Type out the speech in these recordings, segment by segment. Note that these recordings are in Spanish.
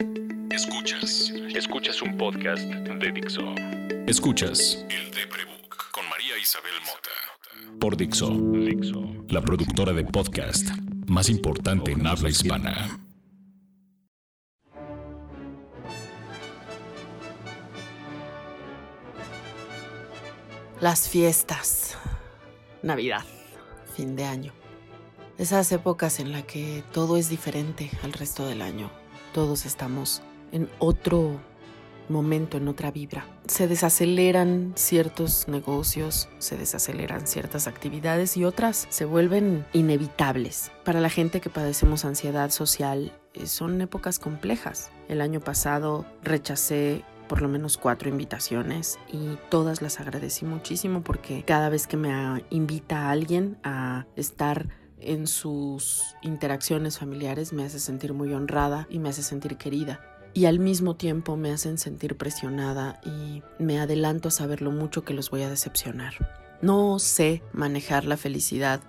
Escuchas. Escuchas un podcast de Dixo. Escuchas El de Prebook con María Isabel Mota. Por Dixo. Dixo. La productora de podcast más importante en habla hispana. Las fiestas. Navidad. Fin de año. Esas épocas en las que todo es diferente al resto del año. Todos estamos en otro momento, en otra vibra. Se desaceleran ciertos negocios, se desaceleran ciertas actividades y otras se vuelven inevitables. Para la gente que padecemos ansiedad social, eh, son épocas complejas. El año pasado rechacé por lo menos cuatro invitaciones y todas las agradecí muchísimo porque cada vez que me invita a alguien a estar en sus interacciones familiares me hace sentir muy honrada y me hace sentir querida. Y al mismo tiempo me hacen sentir presionada y me adelanto a saber lo mucho que los voy a decepcionar. No sé manejar la felicidad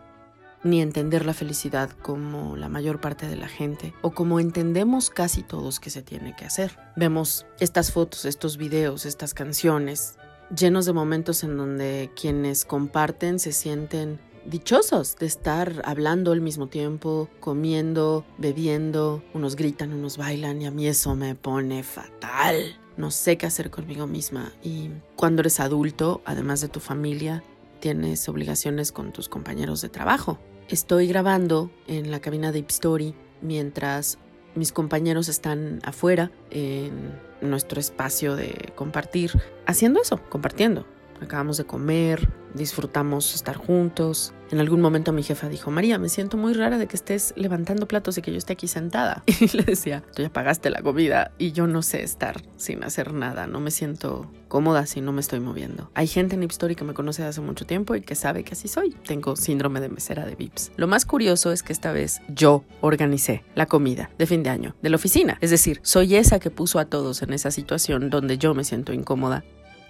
ni entender la felicidad como la mayor parte de la gente o como entendemos casi todos que se tiene que hacer. Vemos estas fotos, estos videos, estas canciones llenos de momentos en donde quienes comparten se sienten dichosos de estar hablando al mismo tiempo, comiendo, bebiendo, unos gritan, unos bailan y a mí eso me pone fatal. No sé qué hacer conmigo misma y cuando eres adulto, además de tu familia, tienes obligaciones con tus compañeros de trabajo. Estoy grabando en la cabina de Ipstory mientras mis compañeros están afuera en nuestro espacio de compartir, haciendo eso, compartiendo. Acabamos de comer, disfrutamos estar juntos. En algún momento mi jefa dijo, María, me siento muy rara de que estés levantando platos y que yo esté aquí sentada. Y le decía, tú ya pagaste la comida y yo no sé estar sin hacer nada, no me siento cómoda si no me estoy moviendo. Hay gente en Ipstory que me conoce hace mucho tiempo y que sabe que así soy. Tengo síndrome de mesera de Vips. Lo más curioso es que esta vez yo organicé la comida de fin de año de la oficina. Es decir, soy esa que puso a todos en esa situación donde yo me siento incómoda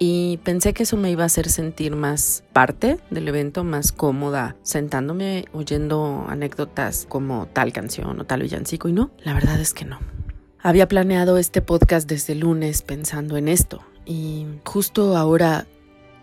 y pensé que eso me iba a hacer sentir más parte del evento, más cómoda, sentándome oyendo anécdotas como tal canción o tal villancico y no, la verdad es que no. Había planeado este podcast desde lunes pensando en esto y justo ahora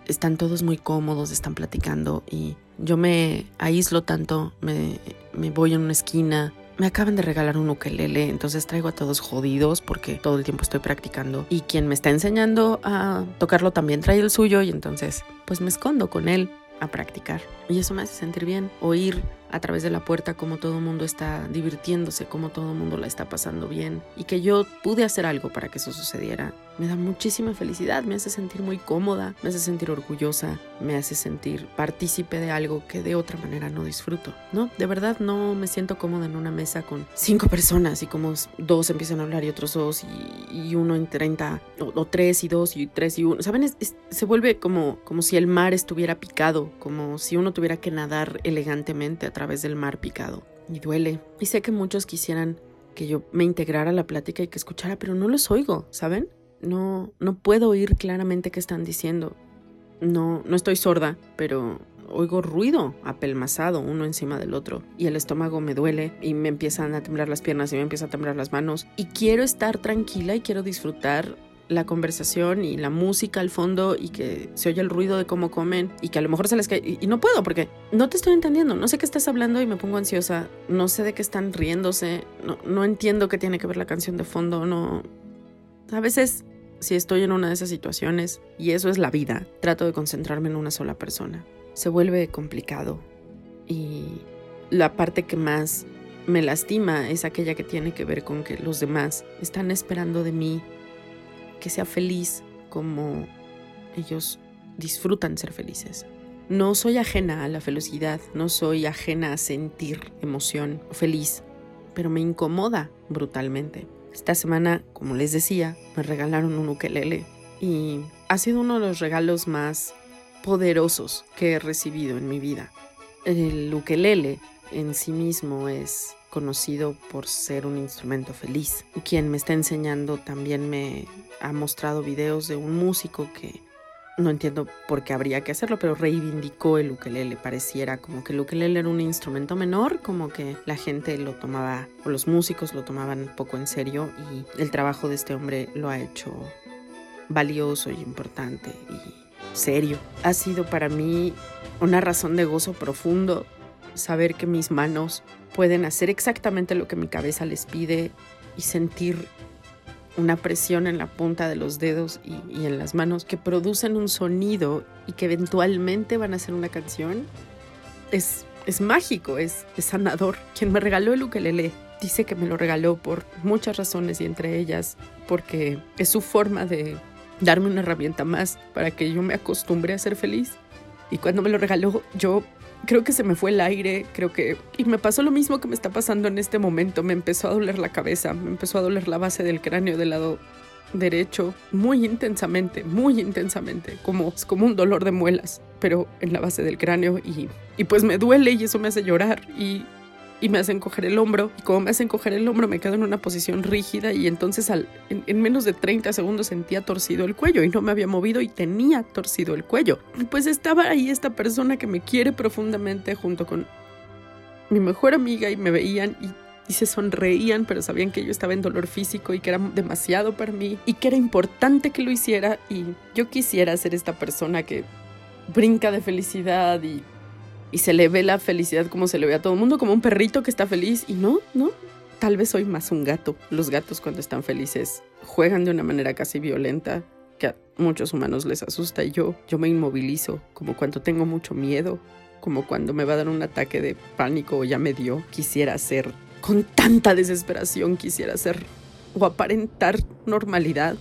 están todos muy cómodos, están platicando y yo me aíslo tanto, me, me voy en una esquina, me acaban de regalar un ukelele, entonces traigo a todos jodidos porque todo el tiempo estoy practicando. Y quien me está enseñando a tocarlo también trae el suyo y entonces pues me escondo con él a practicar. Y eso me hace sentir bien, oír a través de la puerta cómo todo el mundo está divirtiéndose, cómo todo el mundo la está pasando bien y que yo pude hacer algo para que eso sucediera me da muchísima felicidad, me hace sentir muy cómoda, me hace sentir orgullosa, me hace sentir partícipe de algo que de otra manera no disfruto. No, de verdad no me siento cómoda en una mesa con cinco personas y como dos empiezan a hablar y otros dos y, uno en treinta, o, tres y dos y tres y uno. ¿Saben? se vuelve como, como si el mar estuviera picado, como si uno tuviera que nadar elegantemente a través del mar picado. Y duele. Y sé que muchos quisieran que yo me integrara a la plática y que escuchara, pero no los oigo, ¿saben? No, no puedo oír claramente qué están diciendo. No, no estoy sorda, pero oigo ruido apelmazado uno encima del otro y el estómago me duele y me empiezan a temblar las piernas y me empiezan a temblar las manos y quiero estar tranquila y quiero disfrutar la conversación y la música al fondo y que se oye el ruido de cómo comen y que a lo mejor se les cae y, no puedo porque no te estoy entendiendo, no sé qué estás hablando y me pongo ansiosa, no sé de qué están riéndose, no, no entiendo qué tiene que ver la canción de fondo, no... A veces si estoy en una de esas situaciones, y eso es la vida, trato de concentrarme en una sola persona. Se vuelve complicado y la parte que más me lastima es aquella que tiene que ver con que los demás están esperando de mí que sea feliz como ellos disfrutan ser felices. No soy ajena a la felicidad, no soy ajena a sentir emoción feliz, pero me incomoda brutalmente. Esta semana, como les decía, me regalaron un ukelele y ha sido uno de los regalos más poderosos que he recibido en mi vida. El ukelele en sí mismo es conocido por ser un instrumento feliz. Quien me está enseñando también me ha mostrado videos de un músico que no entiendo por qué habría que hacerlo, pero reivindicó el ukelele. Pareciera como que el ukelele era un instrumento menor, como que la gente lo tomaba, o los músicos lo tomaban poco en serio, y el trabajo de este hombre lo ha hecho valioso y importante y serio. Ha sido para mí una razón de gozo profundo saber que mis manos pueden hacer exactamente lo que mi cabeza les pide y sentir una presión en la punta de los dedos y, en las manos que producen un sonido y que eventualmente van a ser una canción, es, es mágico, es, es sanador. Quien me regaló el ukelele dice que me lo regaló por muchas razones y entre ellas porque es su forma de darme una herramienta más para que yo me acostumbre a ser feliz. Y cuando me lo regaló, yo creo que se me fue el aire, creo que... Y me pasó lo mismo que me está pasando en este momento, me empezó a doler la cabeza, me empezó a doler la base del cráneo del lado derecho muy intensamente, muy intensamente, como, como un dolor de muelas, pero en la base del cráneo y, y pues me duele y eso me hace llorar y y me hacen coger el hombro. Y como me hacen coger el hombro, me quedo en una posición rígida y entonces al, en, menos de 30 segundos sentía torcido el cuello y no me había movido y tenía torcido el cuello. Pues estaba ahí esta persona que me quiere profundamente junto con mi mejor amiga y me veían y y se sonreían, pero sabían que yo estaba en dolor físico y que era demasiado para mí y que era importante que lo hiciera y yo quisiera ser esta persona que brinca de felicidad y y se le ve la felicidad como se le ve a todo el mundo, como un perrito que está feliz y no, no, tal vez soy más un gato. Los gatos cuando están felices juegan de una manera casi violenta que a muchos humanos les asusta y yo, yo me inmovilizo, como cuando tengo mucho miedo, como cuando me va a dar un ataque de pánico o ya me dio, quisiera ser con tanta desesperación, quisiera ser o aparentar normalidad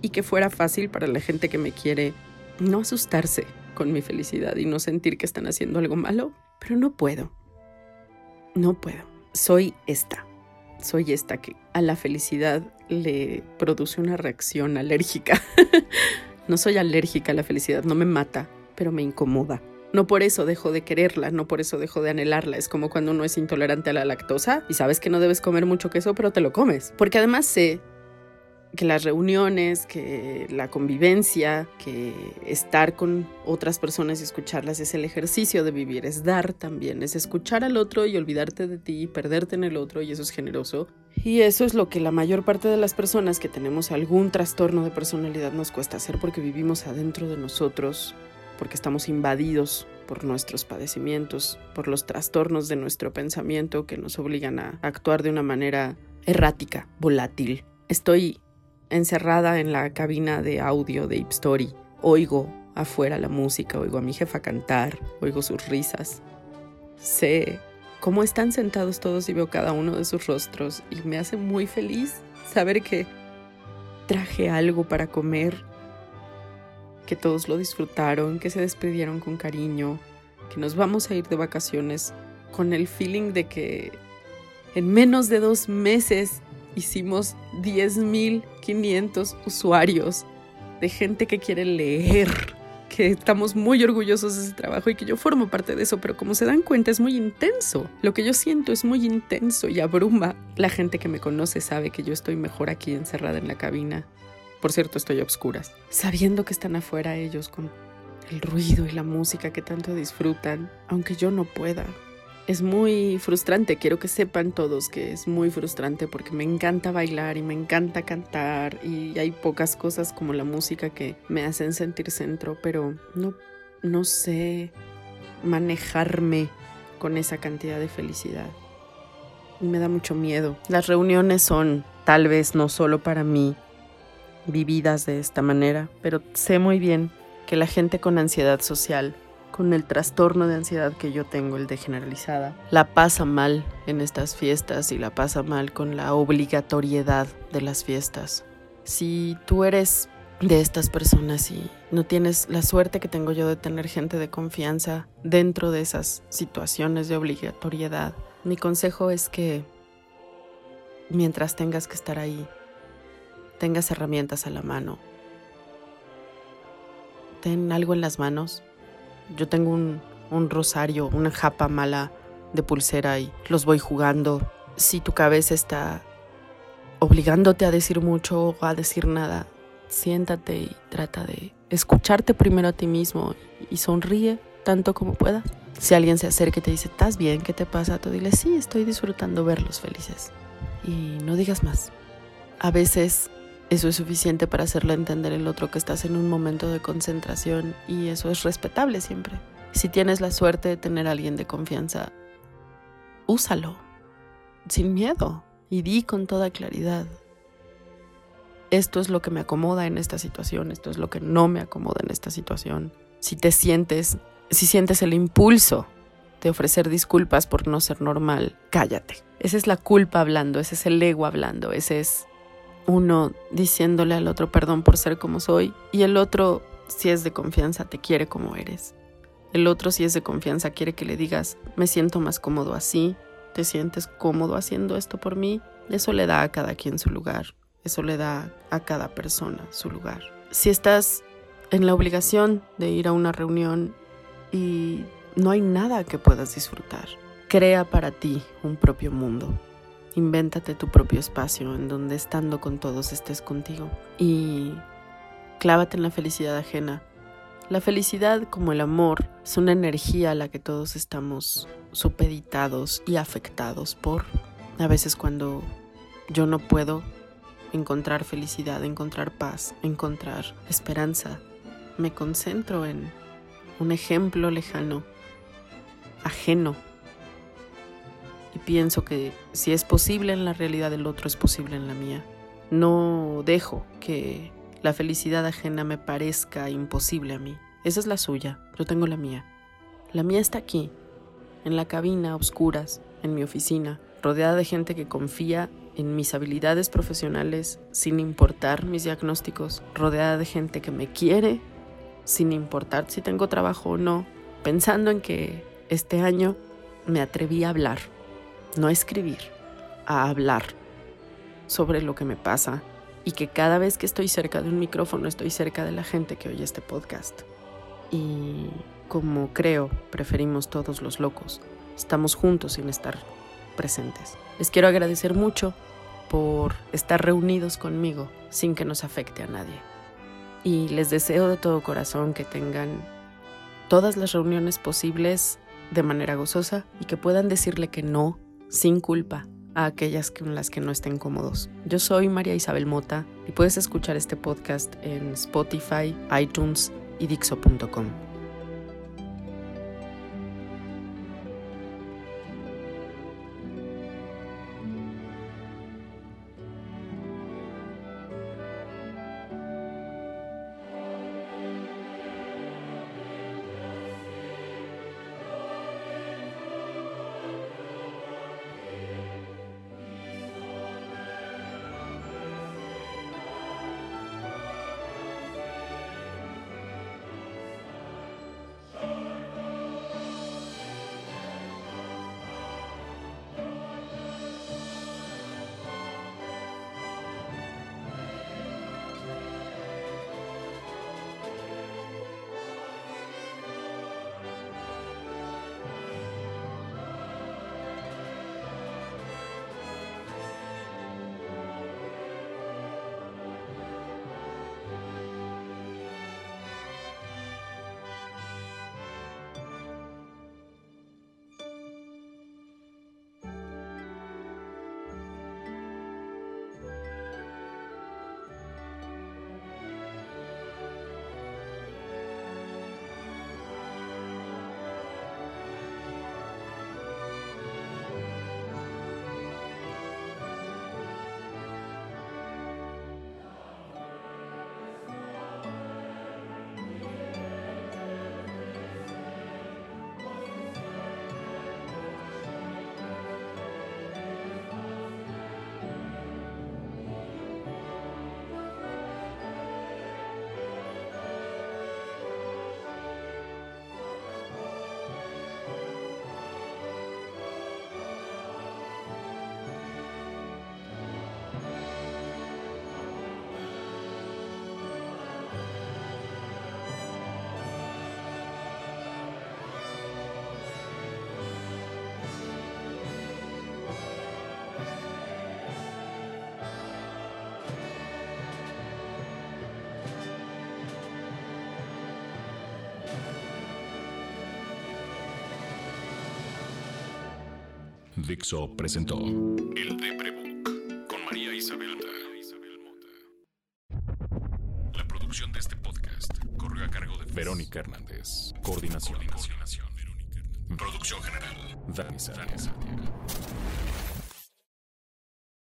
y que fuera fácil para la gente que me quiere no asustarse con mi felicidad y no sentir que están haciendo algo malo, pero no puedo. No puedo. Soy esta. Soy esta que a la felicidad le produce una reacción alérgica. no soy alérgica a la felicidad, no me mata, pero me incomoda. No por eso dejo de quererla, no por eso dejo de anhelarla. Es como cuando uno es intolerante a la lactosa y sabes que no debes comer mucho queso, pero te lo comes. Porque además sé que las reuniones, que la convivencia, que estar con otras personas y escucharlas es el ejercicio de vivir, es dar también, es escuchar al otro y olvidarte de ti, perderte en el otro y eso es generoso. Y eso es lo que la mayor parte de las personas que tenemos algún trastorno de personalidad nos cuesta hacer porque vivimos adentro de nosotros, porque estamos invadidos por nuestros padecimientos, por los trastornos de nuestro pensamiento que nos obligan a actuar de una manera errática, volátil. Estoy encerrada en la cabina de audio de Ipstory. Oigo afuera la música, oigo a mi jefa cantar, oigo sus risas. Sé cómo están sentados todos y veo cada uno de sus rostros y me hace muy feliz saber que traje algo para comer, que todos lo disfrutaron, que se despidieron con cariño, que nos vamos a ir de vacaciones con el feeling de que en menos de dos meses hicimos 10.500 usuarios de gente que quiere leer, que estamos muy orgullosos de ese trabajo y que yo formo parte de eso, pero como se dan cuenta es muy intenso. Lo que yo siento es muy intenso y abruma. La gente que me conoce sabe que yo estoy mejor aquí encerrada en la cabina. Por cierto, estoy a obscuras. Sabiendo que están afuera ellos con el ruido y la música que tanto disfrutan, aunque yo no pueda es muy frustrante, quiero que sepan todos que es muy frustrante porque me encanta bailar y me encanta cantar y hay pocas cosas como la música que me hacen sentir centro, pero no, no sé manejarme con esa cantidad de felicidad. Y me da mucho miedo. Las reuniones son tal vez no solo para mí vividas de esta manera, pero sé muy bien que la gente con ansiedad social con el trastorno de ansiedad que yo tengo, el de generalizada, la pasa mal en estas fiestas y la pasa mal con la obligatoriedad de las fiestas. Si tú eres de estas personas y no tienes la suerte que tengo yo de tener gente de confianza dentro de esas situaciones de obligatoriedad, mi consejo es que mientras tengas que estar ahí, tengas herramientas a la mano. Ten algo en las manos yo tengo un, rosario, una japa mala de pulsera y los voy jugando. Si tu cabeza está obligándote a decir mucho o a decir nada, siéntate y trata de escucharte primero a ti mismo y sonríe tanto como puedas. Si alguien se acerca y te dice, ¿estás bien? ¿Qué te pasa? Tú dile, sí, estoy disfrutando verlos felices. Y no digas más. A veces eso es suficiente para hacerle entender al otro que estás en un momento de concentración y eso es respetable siempre. Si tienes la suerte de tener a alguien de confianza, úsalo, sin miedo, y di con toda claridad. Esto es lo que me acomoda en esta situación, esto es lo que no me acomoda en esta situación. Si te sientes, si sientes el impulso de ofrecer disculpas por no ser normal, cállate. Esa es la culpa hablando, ese es el ego hablando, ese es uno diciéndole al otro perdón por ser como soy y el otro, si es de confianza, te quiere como eres. El otro, si es de confianza, quiere que le digas, me siento más cómodo así, te sientes cómodo haciendo esto por mí. Eso le da a cada quien su lugar, eso le da a cada persona su lugar. Si estás en la obligación de ir a una reunión y no hay nada que puedas disfrutar, crea para ti un propio mundo. Invéntate tu propio espacio en donde estando con todos estés contigo y clávate en la felicidad ajena. La felicidad, como el amor, es una energía a la que todos estamos supeditados y afectados por. A veces cuando yo no puedo encontrar felicidad, encontrar paz, encontrar esperanza, me concentro en un ejemplo lejano, ajeno pienso que si es posible en la realidad del otro, es posible en la mía. No dejo que la felicidad ajena me parezca imposible a mí. Esa es la suya, yo tengo la mía. La mía está aquí, en la cabina, a oscuras, en mi oficina, rodeada de gente que confía en mis habilidades profesionales sin importar mis diagnósticos, rodeada de gente que me quiere sin importar si tengo trabajo o no, pensando en que este año me atreví a hablar no a escribir, a hablar sobre lo que me pasa y que cada vez que estoy cerca de un micrófono estoy cerca de la gente que oye este podcast. Y como creo, preferimos todos los locos, estamos juntos sin estar presentes. Les quiero agradecer mucho por estar reunidos conmigo sin que nos afecte a nadie. Y les deseo de todo corazón que tengan todas las reuniones posibles de manera gozosa y que puedan decirle que no sin culpa a aquellas con las que no estén cómodos. Yo soy María Isabel Mota y puedes escuchar este podcast en Spotify, iTunes y Dixo.com. Dixo presentó El Deprebook con María Isabel Mota. La producción de este podcast corre a cargo de Verónica Hernández. Coordinación. Coordinación. Producción general. Dani Sánchez.